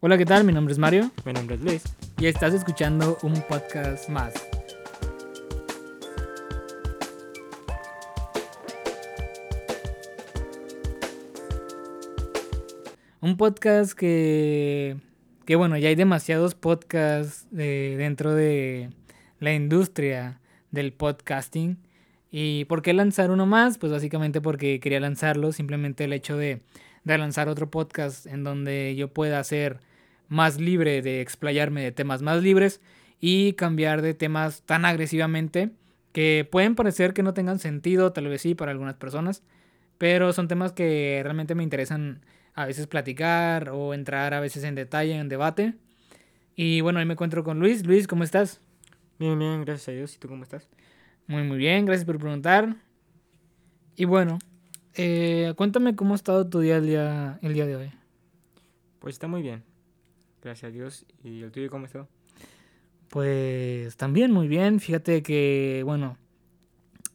Hola, ¿qué tal? Mi nombre es Mario Mi nombre es Luis. y estás escuchando un podcast más. Un podcast que, que bueno, ya hay demasiados podcasts de- dentro de la industria del podcasting. ¿Y por qué lanzar uno más? Pues básicamente porque quería lanzarlo, simplemente el hecho de, de lanzar otro podcast en donde yo pueda ser más libre de explayarme de temas más libres y cambiar de temas tan agresivamente que pueden parecer que no tengan sentido, tal vez sí para algunas personas, pero son temas que realmente me interesan a veces platicar o entrar a veces en detalle, en debate. Y bueno, hoy me encuentro con Luis. Luis, ¿cómo estás? Bien, bien, gracias a Dios. ¿Y tú cómo estás? Muy, muy bien, gracias por preguntar. Y bueno, eh, cuéntame cómo ha estado tu día el, día el día de hoy. Pues está muy bien. Gracias a Dios. ¿Y el tuyo cómo está? Pues también muy bien. Fíjate que, bueno,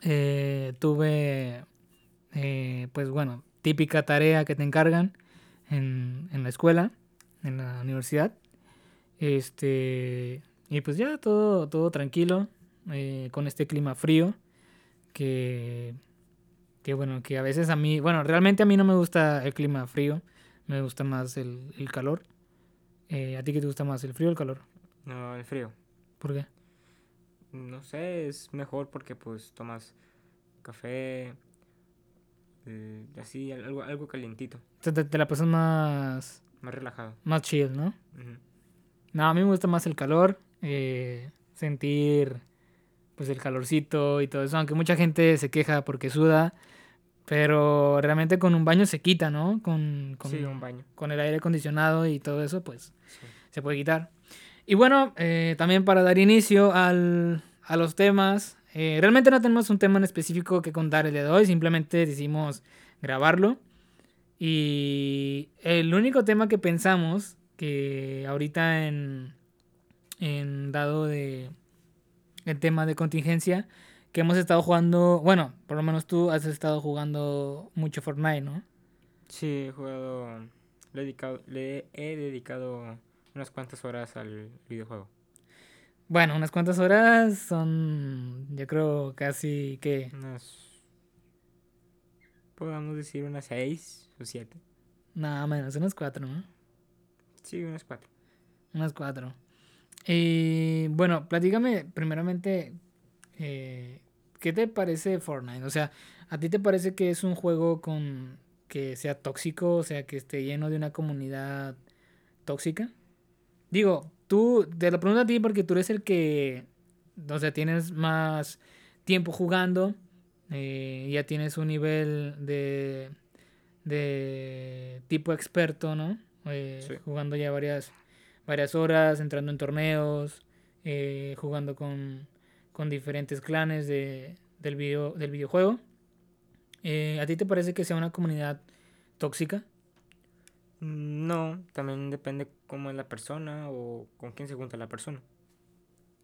eh, tuve, eh, pues bueno, típica tarea que te encargan en, en la escuela, en la universidad. Este, y pues ya todo, todo tranquilo, eh, con este clima frío, que, que bueno, que a veces a mí, bueno, realmente a mí no me gusta el clima frío, me gusta más el, el calor. Eh, ¿A ti qué te gusta más, el frío o el calor? No, el frío. ¿Por qué? No sé, es mejor porque pues tomas café, eh, así, algo, algo calientito, Te, te- la pasas más, más relajado. más chill, ¿no? Ujú. No, a mí me gusta más el calor, eh, sentir pues el calorcito y todo eso, aunque mucha gente se queja porque suda, pero realmente con un baño se quita, ¿no? Con, con, Sí, un baño. con el aire acondicionado y todo eso, pues Sí. se puede quitar. Y bueno, eh, también para dar inicio al- a los temas, eh, realmente no tenemos un tema en específico que contar el día de hoy, simplemente decidimos grabarlo. Y el único tema que pensamos que ahorita en, en dado de el tema de contingencia, que hemos estado jugando, bueno, por lo menos tú has estado jugando mucho Fortnite, ¿no? Sí, he jugado, le he dedicado, le he dedicado unas cuantas horas al videojuego. Bueno, unas cuantas horas son, yo creo, casi que... Unas, podamos decir unas seis o siete. Nada menos, unas cuatro, ¿no? Sí, unas cuatro. Unas cuatro. Y bueno, platícame primeramente, eh, ¿qué te parece Fortnite? O sea, ¿a ti te parece que es un juego con que sea tóxico, o sea, que esté lleno de una comunidad tóxica? Digo, tú, te lo pregunto a ti porque tú eres el que, o sea, tienes más tiempo jugando, eh, ya tienes un nivel de, de tipo experto, ¿no? Eh, Sí. Jugando ya varias, varias horas, entrando en torneos, eh, jugando con, con diferentes clanes de, del, video, del videojuego. Eh, ¿A ti te parece que sea una comunidad tóxica? No, también depende cómo es la persona o con quién se junta la persona.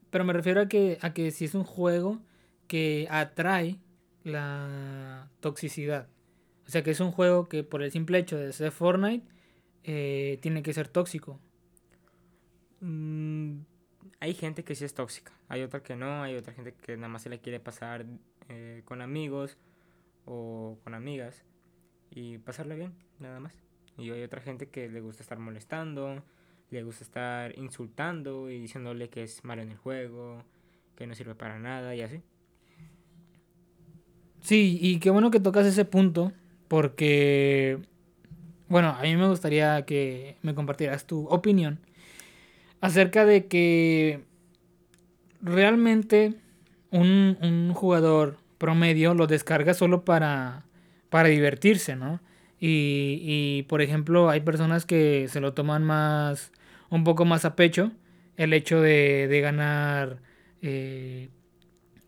Pero me refiero a que, a que si es un juego que atrae la toxicidad. O sea, que es un juego que por el simple hecho de ser Fortnite eh, tiene que ser tóxico. Mm, hay gente que sí es tóxica, hay otra que no, hay otra gente que nada más se la quiere pasar eh, con amigos o con amigas y pasarla bien, nada más. Y hay otra gente que le gusta estar molestando, le gusta estar insultando y diciéndole que es malo en el juego, que no sirve para nada y así. Sí, y qué bueno que tocas ese punto, porque, bueno, a mí me gustaría que me compartieras tu opinión acerca de que realmente un, un jugador promedio lo descarga solo para, para divertirse, ¿no? Y, y, por ejemplo, hay personas que se lo toman más, un poco más a pecho, el hecho de, de ganar, eh,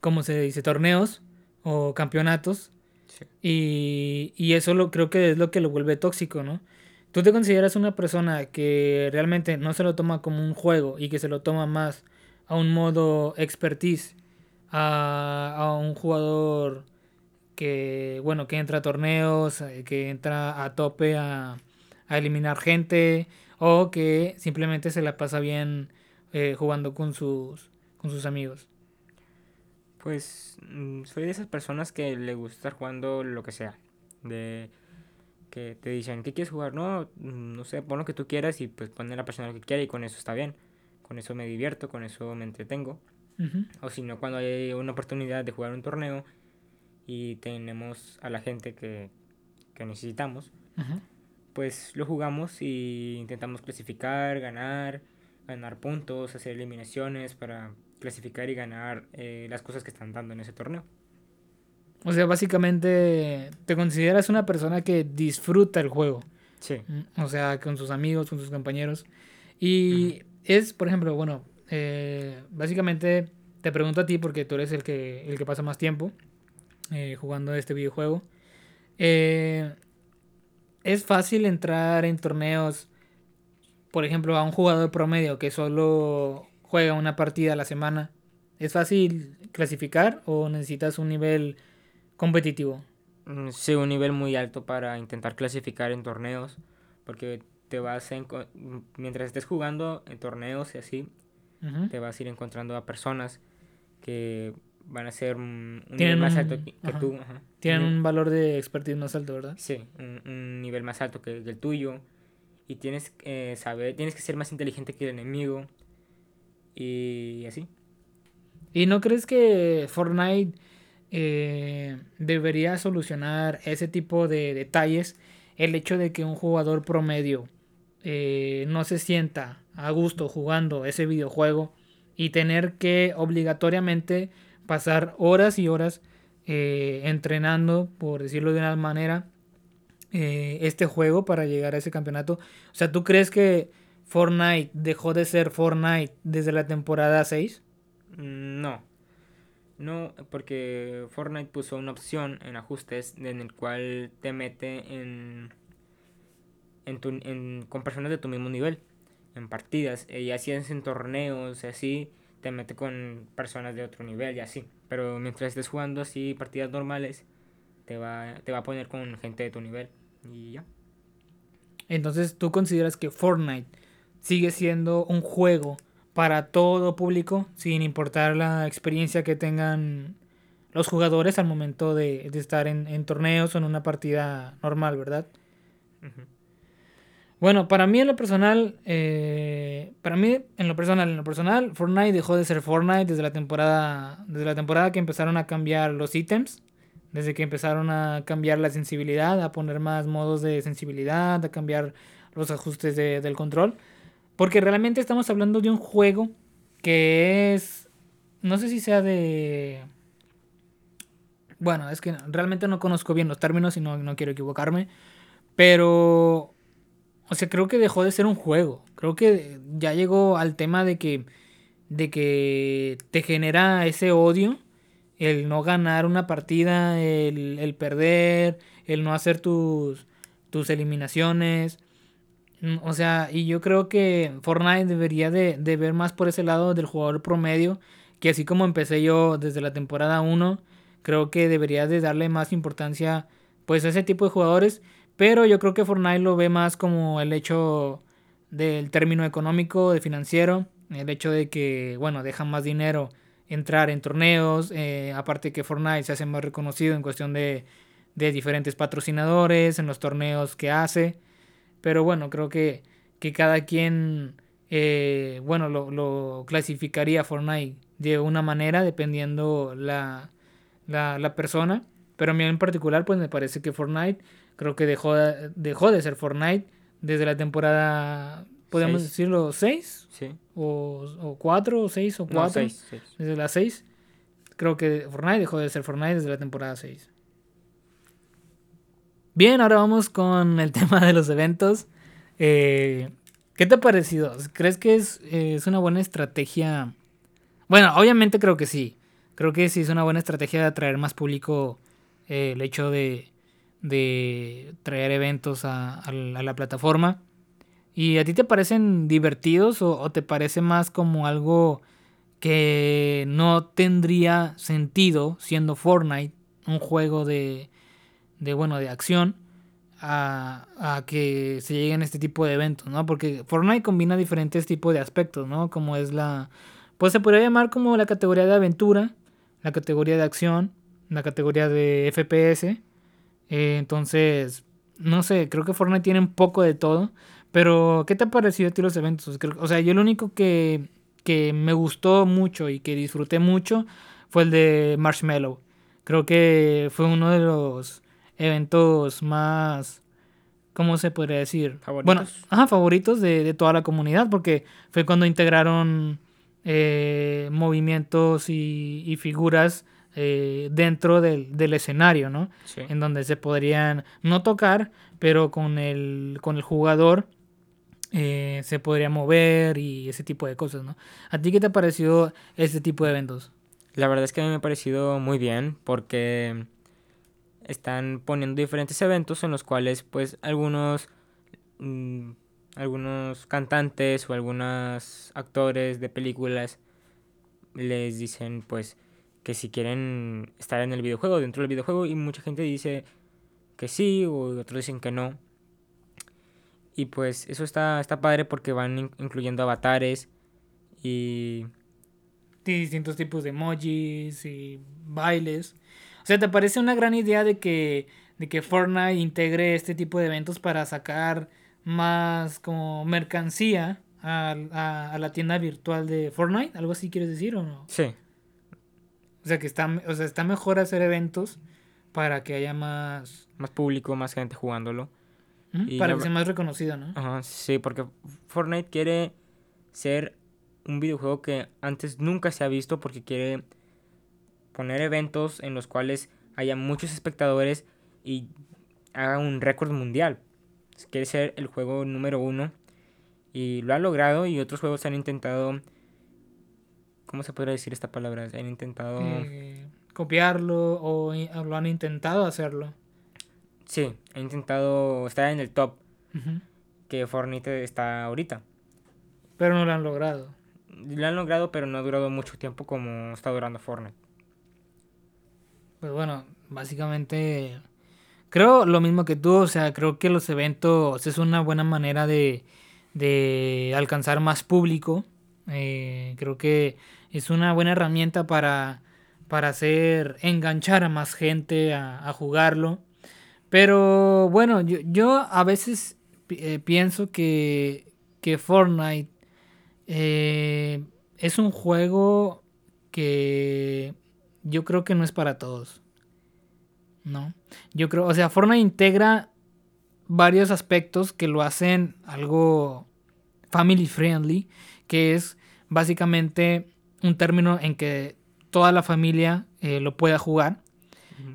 ¿cómo se dice?, torneos o campeonatos. Sí. Y, y eso lo, creo que es lo que lo vuelve tóxico, ¿no? ¿Tú te consideras una persona que realmente no se lo toma como un juego y que se lo toma más a un modo expertise, a, a un jugador que, bueno, que entra a torneos, eh, que entra a tope a, a eliminar gente, o que simplemente se la pasa bien eh, jugando con sus, con sus amigos. Pues mm, soy de esas personas que le gusta estar jugando lo que sea. De que te dicen, ¿qué quieres jugar? No, mm, no sé, pon lo que tú quieras y pues pone la persona lo que quiera y con eso está bien. Con eso me divierto, con eso me entretengo. O si no, cuando hay una oportunidad de jugar un torneo y tenemos a la gente que, que necesitamos, pues lo jugamos y intentamos clasificar, ganar, ganar puntos, hacer eliminaciones para clasificar y ganar eh, las cosas que están dando en ese torneo. O sea, básicamente te consideras una persona que disfruta el juego. Sí. Mm, o sea, con sus amigos, con sus compañeros. Y es, por ejemplo, bueno, eh, básicamente te pregunto a ti porque tú eres el que, el que pasa más tiempo eh, jugando este videojuego. Eh, es fácil entrar en torneos, por ejemplo, a un jugador promedio que solo juega una partida a la semana. ¿Es fácil clasificar o necesitas un nivel competitivo. Mm, sí, un nivel muy alto para intentar clasificar en torneos, porque te vas a mientras estés jugando en torneos y así, te vas a ir encontrando a personas que van a ser un, nivel más alto que, tú. Tienen un valor de expertise más alto, ¿verdad? Sí, un, nivel más alto que, el tuyo. Y tienes que saber, tienes que ser más inteligente que el enemigo. Y así. ¿Y no crees que Fortnite eh, debería solucionar ese tipo de detalles el hecho de que un jugador promedio eh, no se sienta a gusto jugando ese videojuego y tener que obligatoriamente pasar horas y horas eh, entrenando, por decirlo de una manera, este juego para llegar a ese campeonato. O sea, ¿tú crees que Fortnite dejó de ser Fortnite desde la temporada 6? No. No, porque Fortnite puso una opción en ajustes en el cual te mete en, en, con personas de tu mismo nivel, en partidas, y así es en torneos, y así te mete con personas de otro nivel y así. Pero mientras estés jugando así partidas normales, te va, te va a poner con gente de tu nivel y ya. Entonces, ¿tú consideras que Fortnite sigue siendo un juego para todo público, sin importar la experiencia que tengan los jugadores al momento de, estar en, torneos o en una partida normal, ¿verdad? Bueno, para mí en lo personal, eh, para mí en lo personal, en lo personal, Fortnite dejó de ser Fortnite desde la temporada, desde la temporada que empezaron a cambiar los ítems, desde que empezaron a cambiar la sensibilidad, a poner más modos de sensibilidad, a cambiar los ajustes del control. Porque realmente estamos hablando de un juego que es. No sé si sea de. Bueno, es que realmente no conozco bien los términos y no, no quiero equivocarme. Pero. O sea, creo que dejó de ser un juego. Creo que ya llegó al tema de que. De que te genera ese odio. El no ganar una partida. El, el perder. El no hacer tus. Tus eliminaciones o sea, y yo creo que Fortnite debería de, ver más por ese lado del jugador promedio, que así como empecé yo desde la temporada 1, creo que debería de darle más importancia pues a ese tipo de jugadores, pero yo creo que Fortnite lo ve más como el hecho del término económico, de financiero, el hecho de que, bueno, dejan más dinero entrar en torneos, eh, aparte que Fortnite se hace más reconocido en cuestión de, de diferentes patrocinadores, en los torneos que hace. Pero bueno, creo que, que cada quien, eh, bueno, lo, lo, clasificaría Fortnite de una manera dependiendo la, la, la, persona. Pero a mí en particular, pues me parece que Fortnite creo que dejó, dejó de ser Fortnite desde la temporada, podemos decirlo, 6? Sí. O, o 4, o 6, o 4. Desde la 6. Creo que Fortnite dejó de ser Fortnite desde la temporada 6. Bien, ahora vamos con el tema de los eventos. Eh, ¿Qué te ha parecido? ¿Crees que es, una buena estrategia? Bueno, obviamente creo que sí. Creo que sí es una buena estrategia de atraer más público eh, el hecho de, de traer eventos a, la, plataforma. ¿Y a ti te parecen divertidos o, te parece más como algo que no tendría sentido siendo Fortnite un juego de, de bueno, de acción, a, a, que se lleguen este tipo de eventos, ¿no? Porque Fortnite combina diferentes tipos de aspectos, ¿no? Como es la... Pues se podría llamar como la categoría de aventura, la categoría de acción, la categoría de FPS. Eh, entonces, no sé, creo que Fortnite tiene un poco de todo. Pero, ¿qué te ha parecido a ti los eventos? O sea, yo lo único que, que me gustó mucho y que disfruté mucho fue el de Marshmallow. Creo que fue uno de los eventos más, ¿cómo se podría decir? ¿Favoritos? Bueno, ajá, favoritos de, de toda la comunidad, porque fue cuando integraron eh, movimientos y, y figuras eh, dentro del, del, escenario, ¿no? Sí. En donde se podrían no tocar, pero con el, con el jugador eh, se podría mover y ese tipo de cosas, ¿no? ¿A ti qué te ha parecido este tipo de eventos? La verdad es que a mí me ha parecido muy bien porque están poniendo diferentes eventos en los cuales pues algunos mmm, algunos cantantes o algunos actores de películas les dicen pues que si quieren estar en el videojuego, dentro del videojuego y mucha gente dice que sí o otros dicen que no. Y pues eso está, está padre porque van in incluyendo avatares y... distintos tipos de emojis y bailes. O sea, ¿te parece una gran idea de que, de que Fortnite integre este tipo de eventos para sacar más como mercancía a, a, a la tienda virtual de Fortnite? ¿Algo así quieres decir o no? Sí. O sea, que está, o sea, está mejor hacer eventos para que haya más... Más público, más gente jugándolo. Para que sea más reconocido, ¿no? Ajá, sí, porque Fortnite quiere ser un videojuego que antes nunca se ha visto porque quiere poner eventos en los cuales haya muchos espectadores y haga un récord mundial. Quiere ser el juego número uno y lo ha logrado y otros juegos han intentado... ¿Cómo se podría decir esta palabra? Han intentado... Eh, copiarlo o lo han intentado hacerlo. Sí, han intentado estar en el top Uh -huh. que Fortnite está ahorita. Pero no lo han logrado. Lo han logrado, pero no ha durado mucho tiempo como está durando Fortnite. Pues bueno, básicamente creo lo mismo que tú, o sea, creo que los eventos es una buena manera de, de alcanzar más público. Eh, creo que es una buena herramienta para, para hacer enganchar a más gente a, jugarlo. Pero bueno, yo, yo a veces eh, pienso que, que Fortnite eh, es un juego que yo creo que no es para todos. No. Yo creo, o sea, Fortnite integra varios aspectos que lo hacen algo family friendly, que es básicamente un término en que toda la familia eh, lo pueda jugar.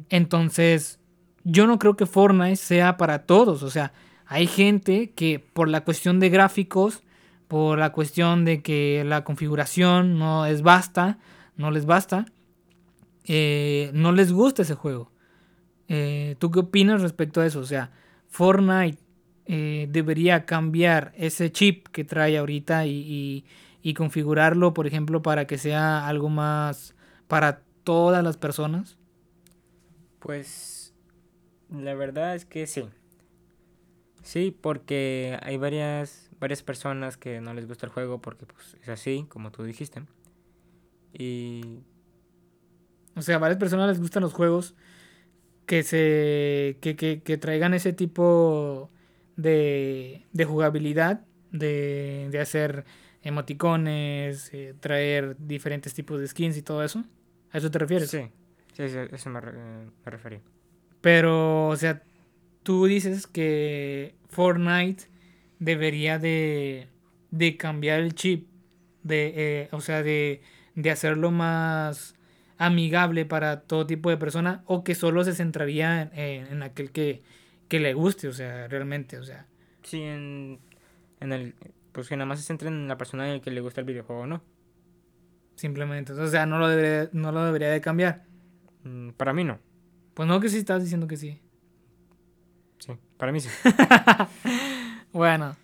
Entonces, yo no creo que Fortnite sea para todos. O sea, hay gente que por la cuestión de gráficos, por la cuestión de que la configuración no es basta, no les basta, eh, no les gusta ese juego. Eh, ¿Tú qué opinas respecto a eso? O sea, Fortnite eh, debería cambiar ese chip que trae ahorita y, y, y, configurarlo, por ejemplo, para que sea algo más para todas las personas. Pues la verdad es que sí. Sí, porque hay varias, varias personas que no les gusta el juego porque pues, es así, como tú dijiste. Y... O sea, a varias personas les gustan los juegos que se que, que, que traigan ese tipo de, de jugabilidad, de, de hacer emoticones, eh, traer diferentes tipos de skins y todo eso. ¿A eso te refieres? Sí, sí, sí eso me, eh, me refería. Pero, o sea, tú dices que Fortnite debería de, de cambiar el chip, de, eh, o sea, de, de hacerlo más amigable para todo tipo de persona o que solo se centraría en, en, aquel que, que, le guste, o sea, realmente, o sea. Sí, en, en el, pues que nada más se centre en la persona en el que le gusta el videojuego, ¿no? Simplemente, o sea, no lo debería, no lo debería de cambiar. Mm, para mí no. Pues no que sí estás diciendo que sí. Sí, para mí sí. bueno.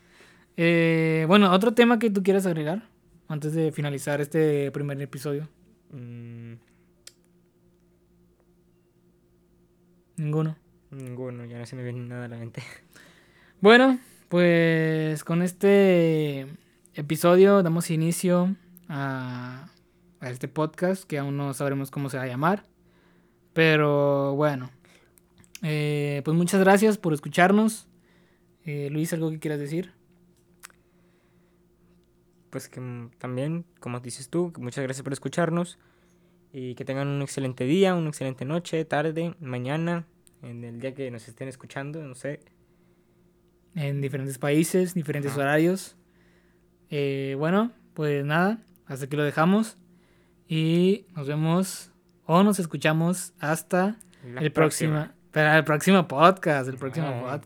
Eh, bueno, otro tema que tú quieras agregar antes de finalizar este primer episodio. Mm, Ninguno. Ninguno, ya no se me viene nada a la mente. Bueno, pues con este episodio damos inicio a, a este podcast que aún no sabremos cómo se va a llamar. Pero bueno, eh, pues muchas gracias por escucharnos. Eh, Luis, ¿algo que quieras decir? Pues que también, como dices tú, muchas gracias por escucharnos y que tengan un excelente día, una excelente noche, tarde, mañana, en el día que nos estén escuchando, no sé. En diferentes países, diferentes Ajá. horarios. Eh, bueno, pues nada, hasta aquí lo dejamos. Y nos vemos o nos escuchamos hasta La el próxima. próximo, pero el próximo podcast, el próximo podcast.